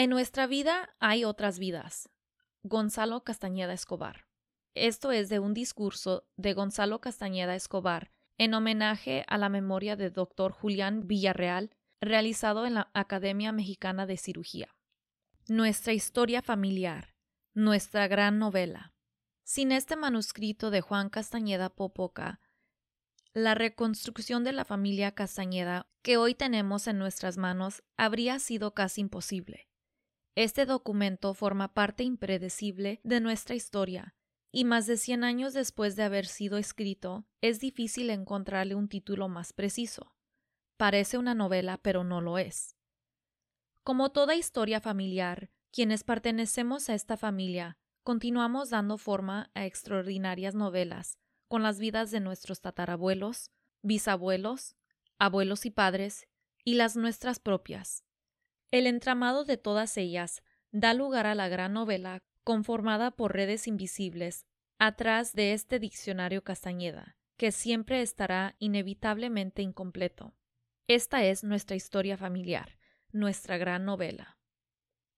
En nuestra vida hay otras vidas. Gonzalo Castañeda Escobar. Esto es de un discurso de Gonzalo Castañeda Escobar en homenaje a la memoria del doctor Julián Villarreal, realizado en la Academia Mexicana de Cirugía. Nuestra historia familiar, nuestra gran novela. Sin este manuscrito de Juan Castañeda Popoca, la reconstrucción de la familia Castañeda que hoy tenemos en nuestras manos habría sido casi imposible. Este documento forma parte impredecible de nuestra historia, y más de cien años después de haber sido escrito, es difícil encontrarle un título más preciso. Parece una novela, pero no lo es. Como toda historia familiar, quienes pertenecemos a esta familia continuamos dando forma a extraordinarias novelas con las vidas de nuestros tatarabuelos, bisabuelos, abuelos y padres, y las nuestras propias. El entramado de todas ellas da lugar a la gran novela conformada por redes invisibles atrás de este diccionario Castañeda, que siempre estará inevitablemente incompleto. Esta es nuestra historia familiar, nuestra gran novela.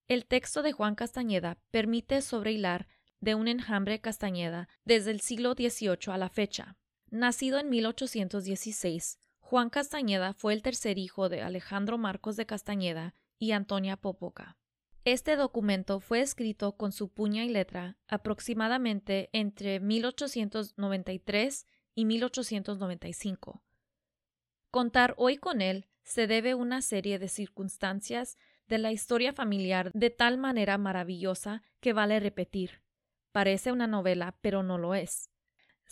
El texto de Juan Castañeda permite sobrehilar de un enjambre Castañeda desde el siglo XVIII a la fecha. Nacido en 1816, Juan Castañeda fue el tercer hijo de Alejandro Marcos de Castañeda y Antonia Popoca. Este documento fue escrito con su puña y letra aproximadamente entre 1893 y 1895. Contar hoy con él se debe una serie de circunstancias de la historia familiar de tal manera maravillosa que vale repetir. Parece una novela, pero no lo es.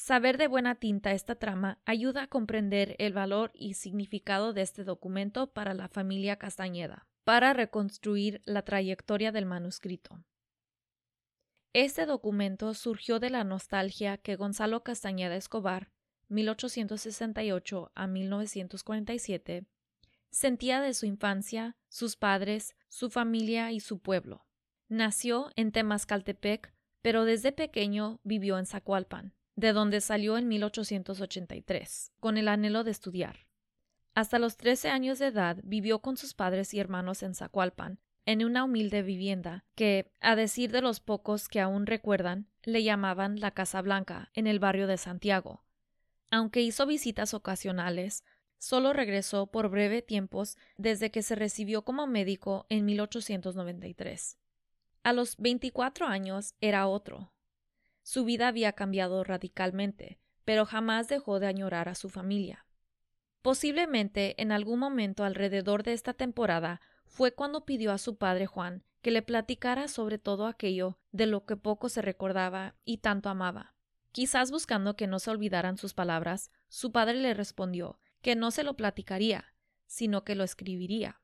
Saber de buena tinta esta trama ayuda a comprender el valor y significado de este documento para la familia Castañeda para reconstruir la trayectoria del manuscrito. Este documento surgió de la nostalgia que Gonzalo Castañeda Escobar, 1868 a 1947, sentía de su infancia, sus padres, su familia y su pueblo. Nació en Temascaltepec, pero desde pequeño vivió en Zacualpan, de donde salió en 1883, con el anhelo de estudiar. Hasta los 13 años de edad vivió con sus padres y hermanos en Zacualpan, en una humilde vivienda que, a decir de los pocos que aún recuerdan, le llamaban la Casa Blanca, en el barrio de Santiago. Aunque hizo visitas ocasionales, solo regresó por breve tiempos desde que se recibió como médico en 1893. A los 24 años era otro. Su vida había cambiado radicalmente, pero jamás dejó de añorar a su familia. Posiblemente en algún momento alrededor de esta temporada fue cuando pidió a su padre Juan que le platicara sobre todo aquello de lo que poco se recordaba y tanto amaba. Quizás buscando que no se olvidaran sus palabras, su padre le respondió que no se lo platicaría, sino que lo escribiría.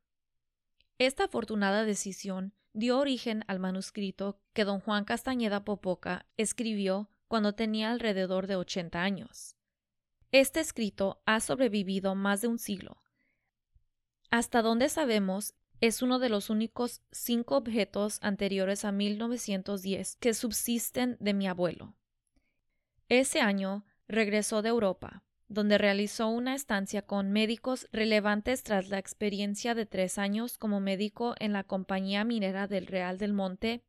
Esta afortunada decisión dio origen al manuscrito que don Juan Castañeda Popoca escribió cuando tenía alrededor de ochenta años. Este escrito ha sobrevivido más de un siglo. Hasta donde sabemos, es uno de los únicos cinco objetos anteriores a 1910 que subsisten de mi abuelo. Ese año regresó de Europa, donde realizó una estancia con médicos relevantes tras la experiencia de tres años como médico en la Compañía Minera del Real del Monte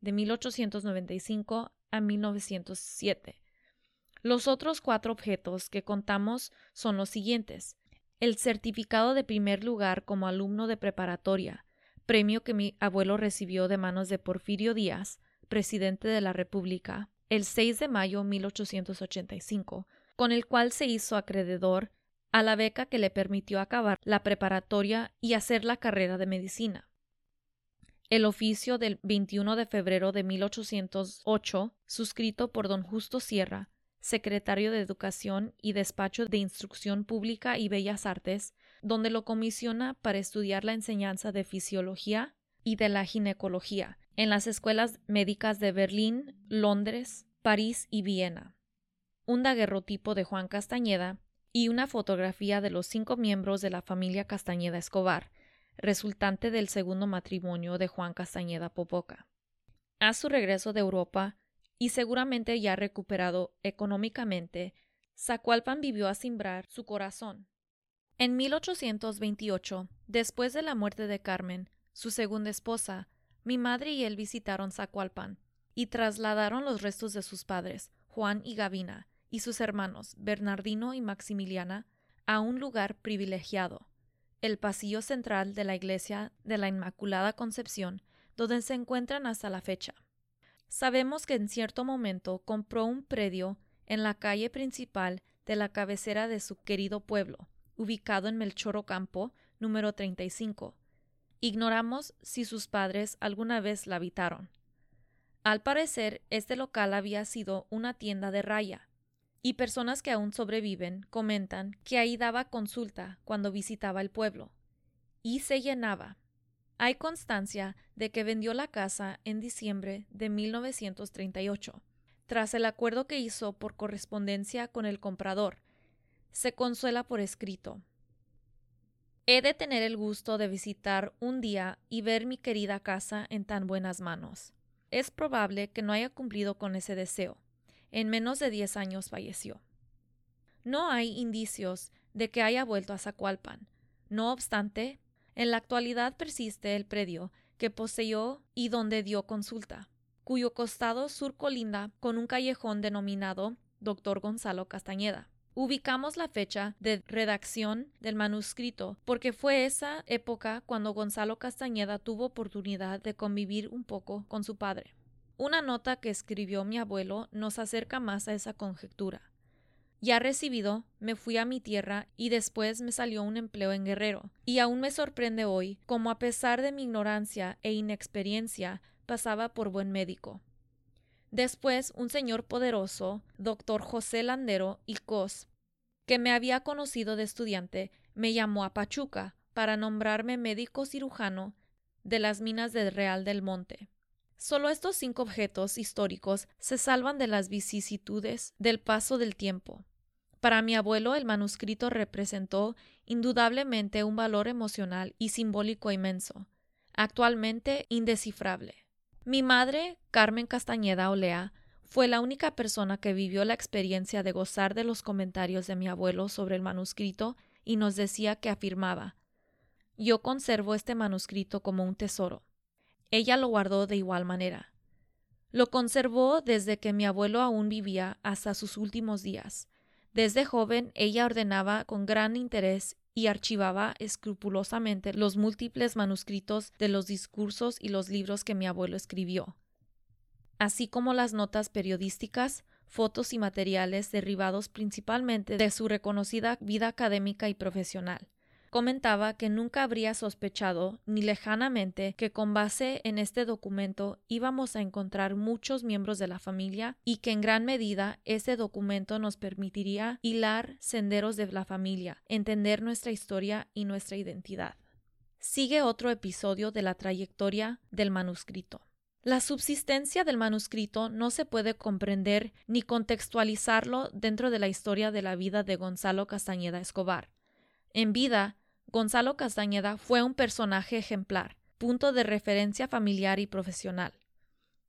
de 1895 a 1907 los otros cuatro objetos que contamos son los siguientes. El certificado de primer lugar como alumno de preparatoria, premio que mi abuelo recibió de manos de Porfirio Díaz, presidente de la República, el 6 de mayo de 1885, con el cual se hizo acreedor a la beca que le permitió acabar la preparatoria y hacer la carrera de medicina. El oficio del 21 de febrero de 1808, suscrito por don Justo Sierra, secretario de Educación y Despacho de Instrucción Pública y Bellas Artes, donde lo comisiona para estudiar la enseñanza de fisiología y de la ginecología en las escuelas médicas de Berlín, Londres, París y Viena. Un daguerrotipo de Juan Castañeda y una fotografía de los cinco miembros de la familia Castañeda Escobar, resultante del segundo matrimonio de Juan Castañeda Popoca. A su regreso de Europa, y seguramente ya recuperado económicamente, Zacualpan vivió a simbrar su corazón. En 1828, después de la muerte de Carmen, su segunda esposa, Mi madre y él visitaron Zacualpan y trasladaron los restos de sus padres, Juan y Gavina, y sus hermanos, Bernardino y Maximiliana, a un lugar privilegiado, el pasillo central de la iglesia de la Inmaculada Concepción, donde se encuentran hasta la fecha. Sabemos que en cierto momento compró un predio en la calle principal de la cabecera de su querido pueblo, ubicado en Melchor Ocampo, número 35. Ignoramos si sus padres alguna vez la habitaron. Al parecer, este local había sido una tienda de raya, y personas que aún sobreviven comentan que ahí daba consulta cuando visitaba el pueblo, y se llenaba. Hay constancia de que vendió la casa en diciembre de 1938, tras el acuerdo que hizo por correspondencia con el comprador. Se consuela por escrito. He de tener el gusto de visitar un día y ver mi querida casa en tan buenas manos. Es probable que no haya cumplido con ese deseo. En menos de diez años falleció. No hay indicios de que haya vuelto a Zacualpan. No obstante, en la actualidad persiste el predio que poseyó y donde dio consulta, cuyo costado sur colinda con un callejón denominado Dr. Gonzalo Castañeda. Ubicamos la fecha de redacción del manuscrito porque fue esa época cuando Gonzalo Castañeda tuvo oportunidad de convivir un poco con su padre. Una nota que escribió mi abuelo nos acerca más a esa conjetura. Ya recibido, me fui a mi tierra y después me salió un empleo en Guerrero, y aún me sorprende hoy como a pesar de mi ignorancia e inexperiencia pasaba por buen médico. Después, un señor poderoso, doctor José Landero y Cos, que me había conocido de estudiante, me llamó a Pachuca para nombrarme médico cirujano de las minas del Real del Monte. Solo estos cinco objetos históricos se salvan de las vicisitudes del paso del tiempo. Para mi abuelo el manuscrito representó indudablemente un valor emocional y simbólico inmenso, actualmente indescifrable. Mi madre, Carmen Castañeda Olea, fue la única persona que vivió la experiencia de gozar de los comentarios de mi abuelo sobre el manuscrito y nos decía que afirmaba Yo conservo este manuscrito como un tesoro. Ella lo guardó de igual manera. Lo conservó desde que mi abuelo aún vivía hasta sus últimos días. Desde joven ella ordenaba con gran interés y archivaba escrupulosamente los múltiples manuscritos de los discursos y los libros que mi abuelo escribió, así como las notas periodísticas, fotos y materiales derivados principalmente de su reconocida vida académica y profesional comentaba que nunca habría sospechado ni lejanamente que con base en este documento íbamos a encontrar muchos miembros de la familia y que en gran medida ese documento nos permitiría hilar senderos de la familia, entender nuestra historia y nuestra identidad. Sigue otro episodio de la trayectoria del manuscrito. La subsistencia del manuscrito no se puede comprender ni contextualizarlo dentro de la historia de la vida de Gonzalo Castañeda Escobar. En vida, Gonzalo Castañeda fue un personaje ejemplar, punto de referencia familiar y profesional.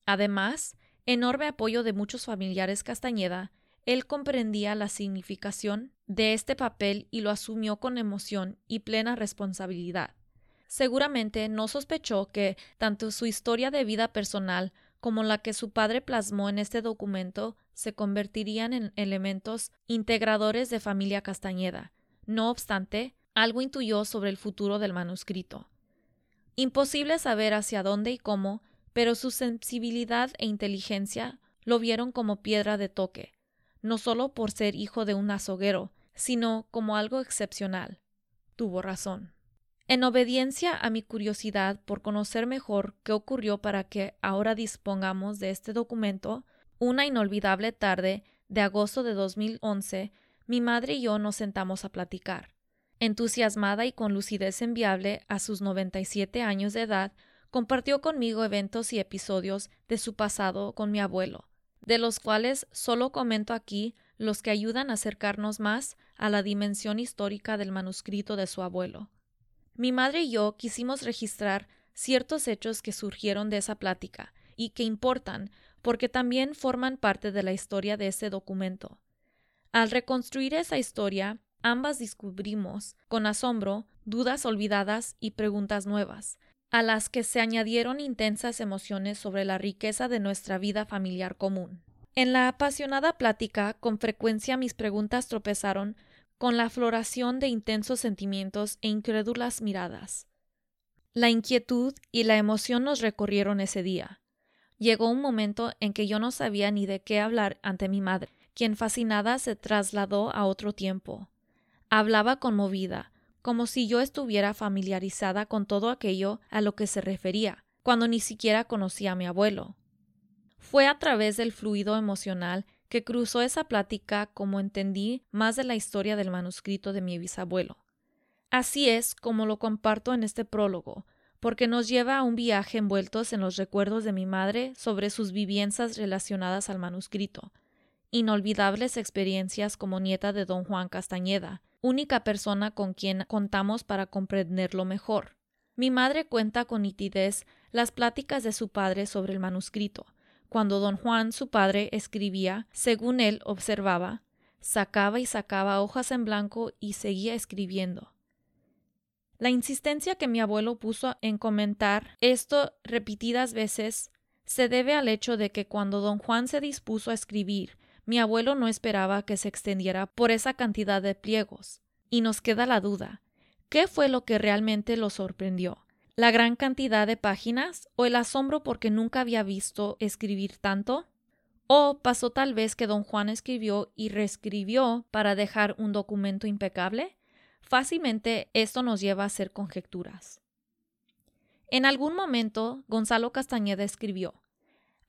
Además, enorme apoyo de muchos familiares Castañeda, él comprendía la significación de este papel y lo asumió con emoción y plena responsabilidad. Seguramente no sospechó que tanto su historia de vida personal como la que su padre plasmó en este documento se convertirían en elementos integradores de familia Castañeda. No obstante, algo intuyó sobre el futuro del manuscrito. Imposible saber hacia dónde y cómo, pero su sensibilidad e inteligencia lo vieron como piedra de toque, no solo por ser hijo de un azoguero, sino como algo excepcional. Tuvo razón. En obediencia a mi curiosidad por conocer mejor qué ocurrió para que ahora dispongamos de este documento, una inolvidable tarde de agosto de 2011, mi madre y yo nos sentamos a platicar. Entusiasmada y con lucidez enviable a sus 97 años de edad, compartió conmigo eventos y episodios de su pasado con mi abuelo, de los cuales solo comento aquí los que ayudan a acercarnos más a la dimensión histórica del manuscrito de su abuelo. Mi madre y yo quisimos registrar ciertos hechos que surgieron de esa plática y que importan porque también forman parte de la historia de ese documento. Al reconstruir esa historia, Ambas descubrimos, con asombro, dudas olvidadas y preguntas nuevas. a las que se añadieron intensas emociones sobre la riqueza de nuestra vida familiar común. En la apasionada plática, con frecuencia mis preguntas tropezaron con la floración de intensos sentimientos e incrédulas miradas. La inquietud y la emoción nos recorrieron ese día. Llegó un momento en que yo no sabía ni de qué hablar ante mi madre, quien fascinada se trasladó a otro tiempo. Hablaba conmovida, como si yo estuviera familiarizada con todo aquello a lo que se refería, cuando ni siquiera conocía a mi abuelo. Fue a través del fluido emocional que cruzó esa plática como entendí más de la historia del manuscrito de mi bisabuelo. Así es como lo comparto en este prólogo, porque nos lleva a un viaje envueltos en los recuerdos de mi madre sobre sus vivencias relacionadas al manuscrito, inolvidables experiencias como nieta de don Juan Castañeda, única persona con quien contamos para comprenderlo mejor. Mi madre cuenta con nitidez las pláticas de su padre sobre el manuscrito. Cuando don Juan, su padre, escribía, según él observaba, sacaba y sacaba hojas en blanco y seguía escribiendo. La insistencia que mi abuelo puso en comentar esto repetidas veces se debe al hecho de que cuando don Juan se dispuso a escribir mi abuelo no esperaba que se extendiera por esa cantidad de pliegos. Y nos queda la duda. ¿Qué fue lo que realmente lo sorprendió? ¿La gran cantidad de páginas o el asombro porque nunca había visto escribir tanto? ¿O pasó tal vez que don Juan escribió y reescribió para dejar un documento impecable? Fácilmente esto nos lleva a hacer conjeturas. En algún momento Gonzalo Castañeda escribió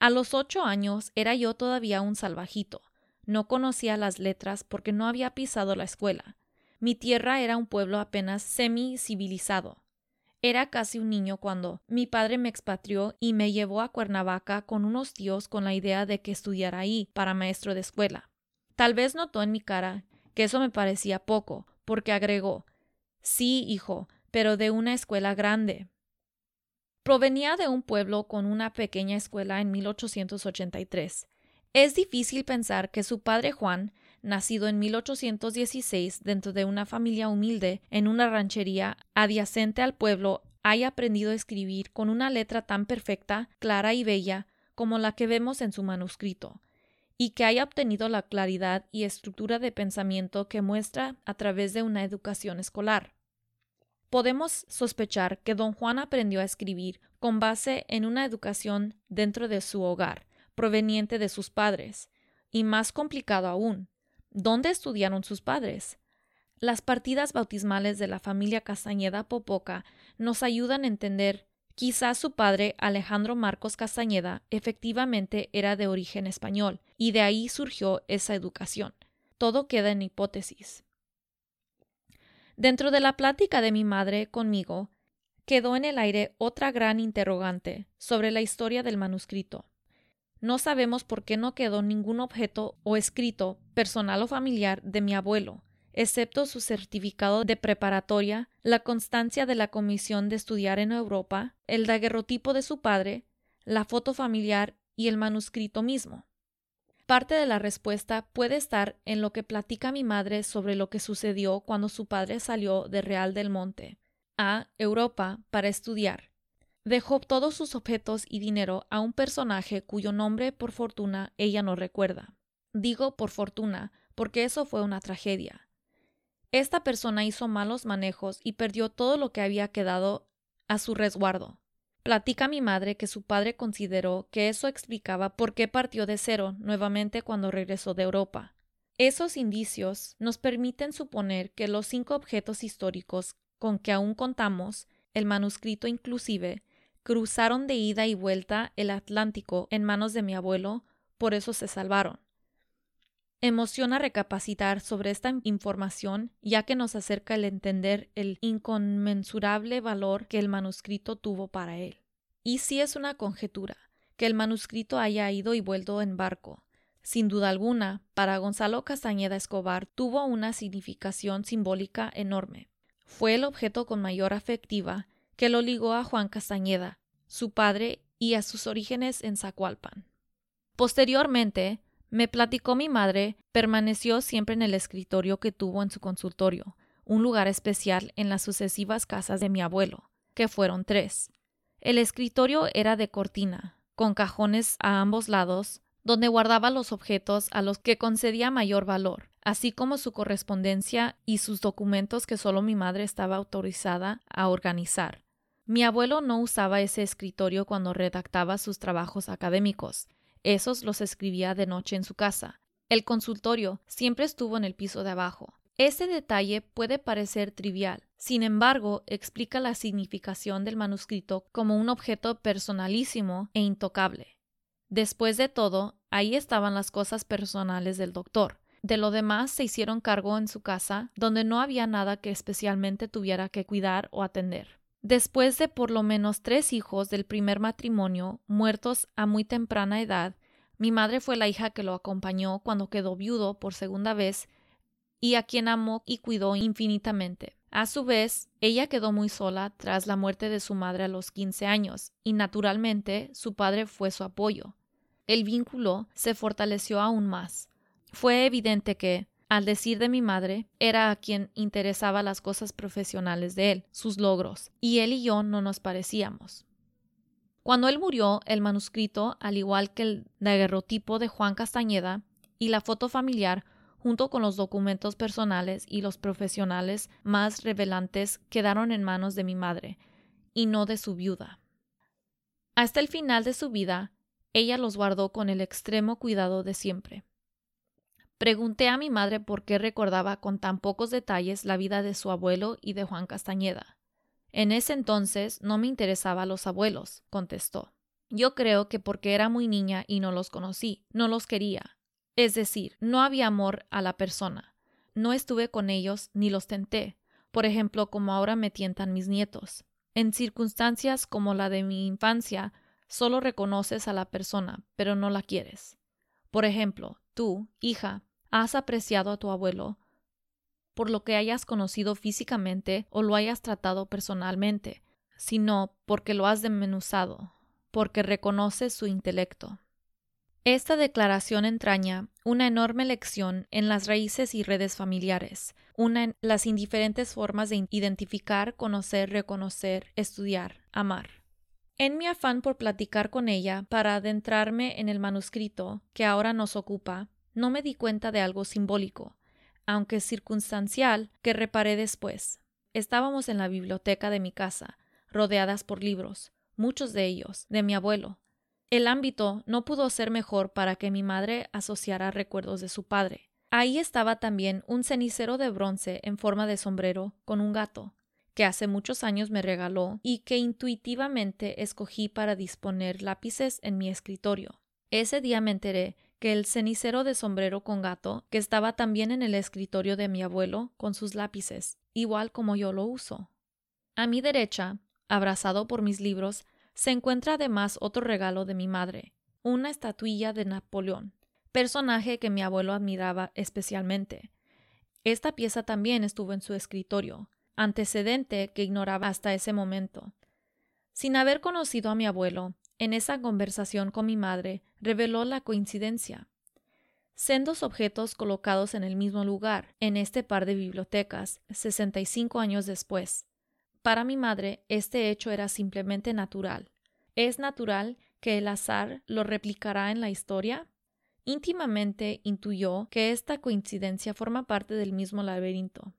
A los ocho años era yo todavía un salvajito. No conocía las letras porque no había pisado la escuela. Mi tierra era un pueblo apenas semi-civilizado. Era casi un niño cuando mi padre me expatrió y me llevó a Cuernavaca con unos tíos con la idea de que estudiara ahí para maestro de escuela. Tal vez notó en mi cara que eso me parecía poco, porque agregó Sí, hijo, pero de una escuela grande. Provenía de un pueblo con una pequeña escuela en 1883 es difícil pensar que su padre Juan, nacido en 1816 dentro de una familia humilde en una ranchería adyacente al pueblo, haya aprendido a escribir con una letra tan perfecta, clara y bella como la que vemos en su manuscrito, y que haya obtenido la claridad y estructura de pensamiento que muestra a través de una educación escolar. Podemos sospechar que don Juan aprendió a escribir con base en una educación dentro de su hogar, proveniente de sus padres, y más complicado aún, ¿dónde estudiaron sus padres? Las partidas bautismales de la familia Castañeda Popoca nos ayudan a entender Quizás su padre, Alejandro Marcos Castañeda, efectivamente era de origen español, y de ahí surgió esa educación. Todo queda en hipótesis. Dentro de la plática de mi madre conmigo, quedó en el aire otra gran interrogante sobre la historia del manuscrito. No sabemos por qué no quedó ningún objeto o escrito personal o familiar de mi abuelo, excepto su certificado de preparatoria, la constancia de la comisión de estudiar en Europa, el daguerrotipo de su padre, la foto familiar y el manuscrito mismo. Parte de la respuesta puede estar en lo que platica mi madre sobre lo que sucedió cuando su padre salió de Real del Monte a Europa para estudiar dejó todos sus objetos y dinero a un personaje cuyo nombre por fortuna ella no recuerda. Digo por fortuna porque eso fue una tragedia. Esta persona hizo malos manejos y perdió todo lo que había quedado a su resguardo. Platica mi madre que su padre consideró que eso explicaba por qué partió de cero nuevamente cuando regresó de Europa. Esos indicios nos permiten suponer que los cinco objetos históricos con que aún contamos, el manuscrito inclusive, cruzaron de ida y vuelta el Atlántico en manos de mi abuelo, por eso se salvaron. Emociona recapacitar sobre esta información, ya que nos acerca el entender el inconmensurable valor que el manuscrito tuvo para él. Y si es una conjetura, que el manuscrito haya ido y vuelto en barco. Sin duda alguna, para Gonzalo Castañeda Escobar tuvo una significación simbólica enorme. Fue el objeto con mayor afectiva que lo ligó a Juan Castañeda, su padre y a sus orígenes en Zacualpan. Posteriormente, me platicó mi madre, permaneció siempre en el escritorio que tuvo en su consultorio, un lugar especial en las sucesivas casas de mi abuelo, que fueron tres. El escritorio era de cortina, con cajones a ambos lados, donde guardaba los objetos a los que concedía mayor valor, así como su correspondencia y sus documentos que solo mi madre estaba autorizada a organizar. Mi abuelo no usaba ese escritorio cuando redactaba sus trabajos académicos. Esos los escribía de noche en su casa. El consultorio siempre estuvo en el piso de abajo. Este detalle puede parecer trivial, sin embargo, explica la significación del manuscrito como un objeto personalísimo e intocable. Después de todo, ahí estaban las cosas personales del doctor. De lo demás se hicieron cargo en su casa, donde no había nada que especialmente tuviera que cuidar o atender. Después de por lo menos tres hijos del primer matrimonio muertos a muy temprana edad, mi madre fue la hija que lo acompañó cuando quedó viudo por segunda vez y a quien amó y cuidó infinitamente. A su vez, ella quedó muy sola tras la muerte de su madre a los 15 años, y naturalmente su padre fue su apoyo. El vínculo se fortaleció aún más. Fue evidente que, al decir de mi madre, era a quien interesaba las cosas profesionales de él, sus logros, y él y yo no nos parecíamos. Cuando él murió, el manuscrito, al igual que el daguerrotipo de Juan Castañeda y la foto familiar, junto con los documentos personales y los profesionales más revelantes, quedaron en manos de mi madre, y no de su viuda. Hasta el final de su vida, ella los guardó con el extremo cuidado de siempre. Pregunté a mi madre por qué recordaba con tan pocos detalles la vida de su abuelo y de Juan Castañeda. En ese entonces no me interesaba los abuelos, contestó. Yo creo que porque era muy niña y no los conocí, no los quería. Es decir, no había amor a la persona. No estuve con ellos ni los tenté, por ejemplo, como ahora me tientan mis nietos. En circunstancias como la de mi infancia, solo reconoces a la persona, pero no la quieres. Por ejemplo, tú, hija, has apreciado a tu abuelo por lo que hayas conocido físicamente o lo hayas tratado personalmente, sino porque lo has desmenuzado, porque reconoces su intelecto. Esta declaración entraña una enorme lección en las raíces y redes familiares, una en las indiferentes formas de identificar, conocer, reconocer, estudiar, amar. En mi afán por platicar con ella para adentrarme en el manuscrito que ahora nos ocupa, no me di cuenta de algo simbólico, aunque circunstancial, que reparé después. Estábamos en la biblioteca de mi casa, rodeadas por libros, muchos de ellos, de mi abuelo. El ámbito no pudo ser mejor para que mi madre asociara recuerdos de su padre. Ahí estaba también un cenicero de bronce en forma de sombrero con un gato, que hace muchos años me regaló y que intuitivamente escogí para disponer lápices en mi escritorio. Ese día me enteré que el cenicero de sombrero con gato, que estaba también en el escritorio de mi abuelo con sus lápices, igual como yo lo uso. A mi derecha, abrazado por mis libros, se encuentra además otro regalo de mi madre, una estatuilla de Napoleón, personaje que mi abuelo admiraba especialmente. Esta pieza también estuvo en su escritorio, antecedente que ignoraba hasta ese momento. Sin haber conocido a mi abuelo, en esa conversación con mi madre reveló la coincidencia. Sendos objetos colocados en el mismo lugar, en este par de bibliotecas, 65 años después. Para mi madre, este hecho era simplemente natural. ¿Es natural que el azar lo replicará en la historia? Íntimamente intuyó que esta coincidencia forma parte del mismo laberinto,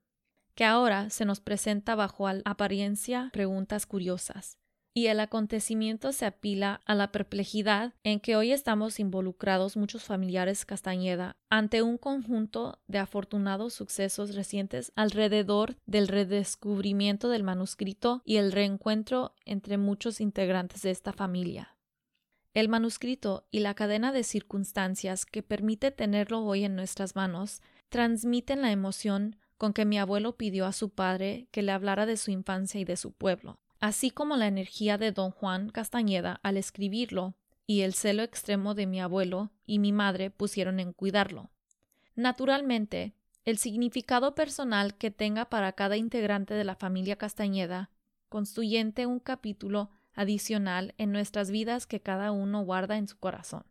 que ahora se nos presenta bajo apariencia preguntas curiosas y el acontecimiento se apila a la perplejidad en que hoy estamos involucrados muchos familiares Castañeda ante un conjunto de afortunados sucesos recientes alrededor del redescubrimiento del manuscrito y el reencuentro entre muchos integrantes de esta familia. El manuscrito y la cadena de circunstancias que permite tenerlo hoy en nuestras manos transmiten la emoción con que mi abuelo pidió a su padre que le hablara de su infancia y de su pueblo así como la energía de don Juan Castañeda al escribirlo y el celo extremo de mi abuelo y mi madre pusieron en cuidarlo. Naturalmente, el significado personal que tenga para cada integrante de la familia Castañeda constituyente un capítulo adicional en nuestras vidas que cada uno guarda en su corazón.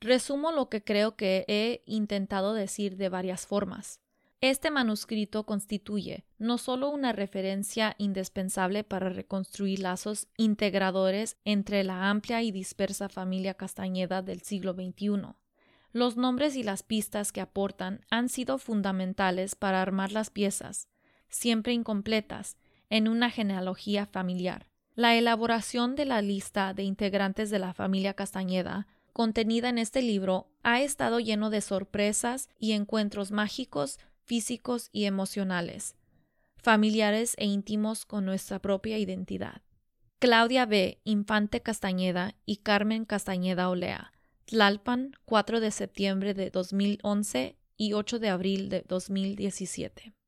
Resumo lo que creo que he intentado decir de varias formas. Este manuscrito constituye no solo una referencia indispensable para reconstruir lazos integradores entre la amplia y dispersa familia Castañeda del siglo XXI. Los nombres y las pistas que aportan han sido fundamentales para armar las piezas, siempre incompletas, en una genealogía familiar. La elaboración de la lista de integrantes de la familia Castañeda contenida en este libro ha estado lleno de sorpresas y encuentros mágicos físicos y emocionales, familiares e íntimos con nuestra propia identidad. Claudia B. Infante Castañeda y Carmen Castañeda Olea, Tlalpan, 4 de septiembre de 2011 y 8 de abril de 2017.